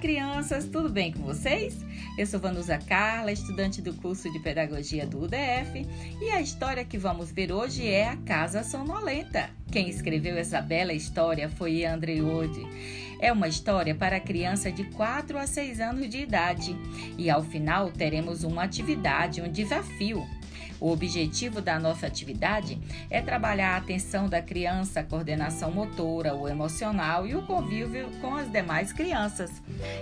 Crianças, tudo bem com vocês? Eu sou Vanusa Carla, estudante do curso de Pedagogia do UDF, e a história que vamos ver hoje é A Casa Sonolenta. Quem escreveu essa bela história foi André Ode. É uma história para criança de 4 a 6 anos de idade, e ao final teremos uma atividade, um desafio. O objetivo da nossa atividade é trabalhar a atenção da criança, a coordenação motora, o emocional e o convívio com as demais crianças.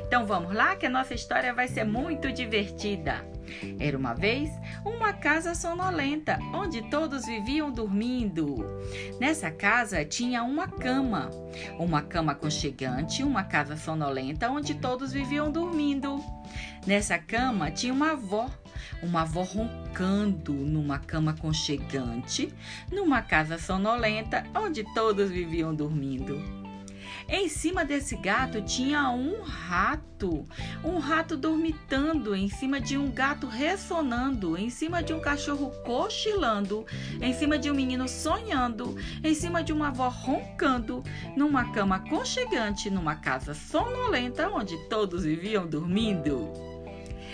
Então vamos lá que a nossa história vai ser muito divertida. Era uma vez uma casa sonolenta onde todos viviam dormindo. Nessa casa tinha uma cama, uma cama aconchegante, uma casa sonolenta onde todos viviam dormindo. Nessa cama tinha uma avó, uma avó roncando numa cama aconchegante, numa casa sonolenta onde todos viviam dormindo. Em cima desse gato tinha um rato, um rato dormitando, em cima de um gato ressonando, em cima de um cachorro cochilando, em cima de um menino sonhando, em cima de uma avó roncando, numa cama aconchegante, numa casa sonolenta onde todos viviam dormindo.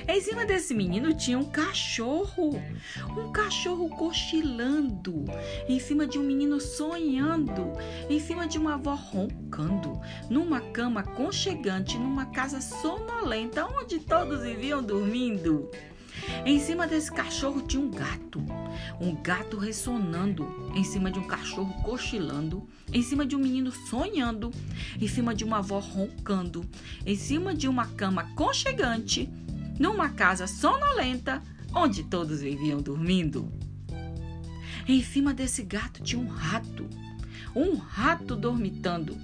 Em cima desse menino tinha um cachorro, um cachorro cochilando, em cima de um menino sonhando, em cima de uma avó roncando, numa cama conchegante, numa casa sonolenta onde todos viviam dormindo. Em cima desse cachorro tinha um gato, um gato ressonando, em cima de um cachorro cochilando, em cima de um menino sonhando, em cima de uma avó roncando, em cima de uma cama conchegante, numa casa sonolenta onde todos viviam dormindo. Em cima desse gato tinha um rato, um rato dormitando,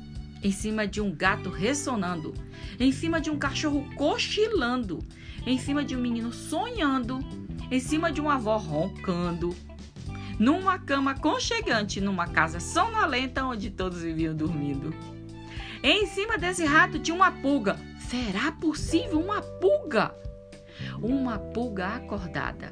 em cima de um gato ressonando, em cima de um cachorro cochilando, em cima de um menino sonhando, em cima de uma avó roncando, numa cama conchegante, numa casa sonolenta onde todos viviam dormindo. Em cima desse rato tinha uma pulga. Será possível uma pulga? Uma pulga acordada,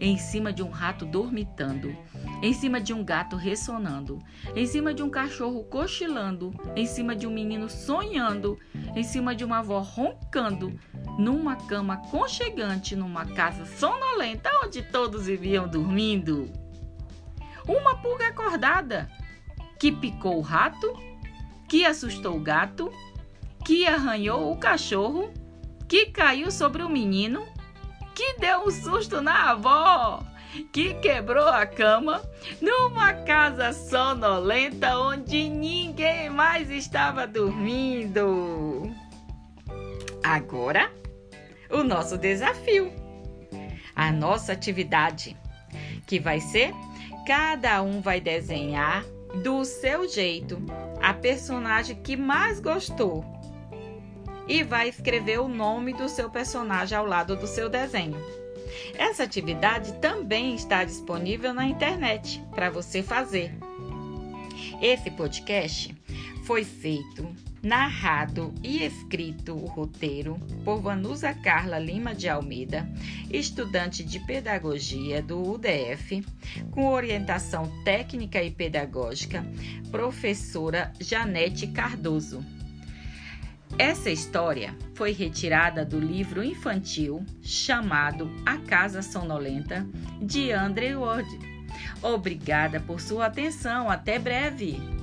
em cima de um rato dormitando, em cima de um gato ressonando, em cima de um cachorro cochilando, em cima de um menino sonhando, em cima de uma avó roncando, numa cama conchegante, numa casa sonolenta onde todos viviam dormindo. Uma pulga acordada que picou o rato, que assustou o gato, que arranhou o cachorro, que caiu sobre o menino que deu um susto na avó, que quebrou a cama numa casa sonolenta onde ninguém mais estava dormindo. Agora, o nosso desafio, a nossa atividade, que vai ser cada um vai desenhar do seu jeito a personagem que mais gostou e vai escrever o nome do seu personagem ao lado do seu desenho. Essa atividade também está disponível na internet para você fazer. Esse podcast foi feito, narrado e escrito o roteiro por Vanusa Carla Lima de Almeida, estudante de pedagogia do UDF, com orientação técnica e pedagógica, professora Janete Cardoso. Essa história foi retirada do livro infantil chamado A Casa Sonolenta, de Andrew Ward. Obrigada por sua atenção. Até breve!